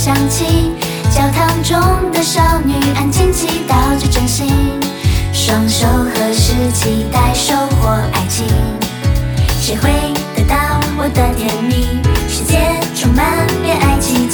响起，教堂中的少女安静祈祷着真心，双手合十期待收获爱情，谁会得到我的甜蜜？世界充满恋爱情。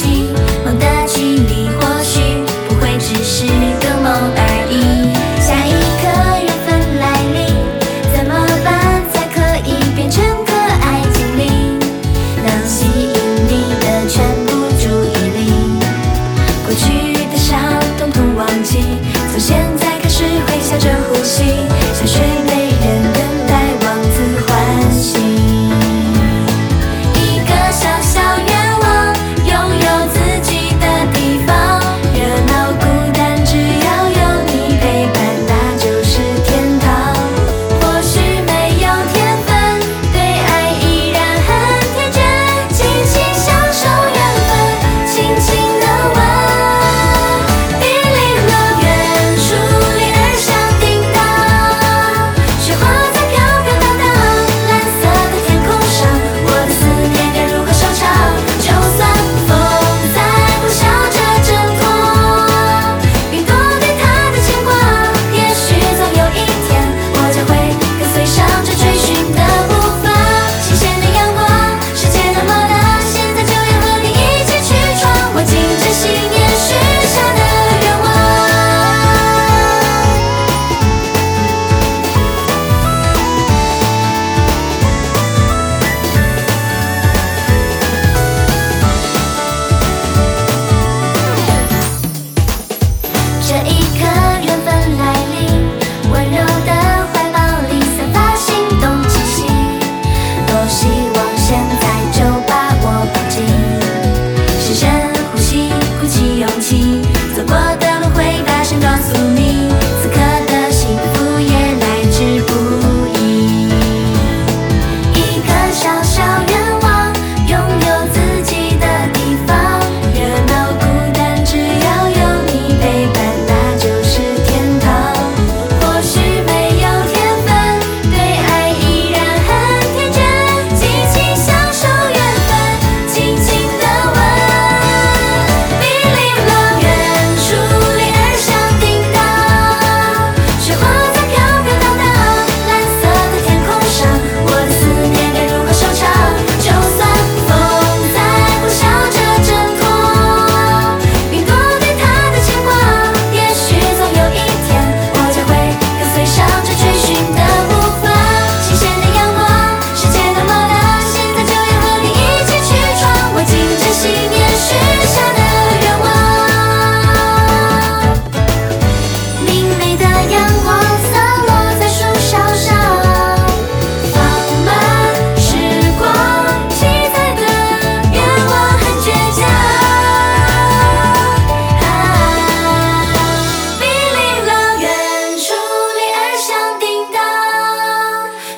Sha'ir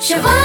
Shabbat.